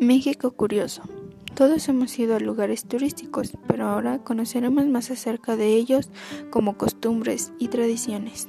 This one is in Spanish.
México curioso. Todos hemos ido a lugares turísticos, pero ahora conoceremos más acerca de ellos como costumbres y tradiciones.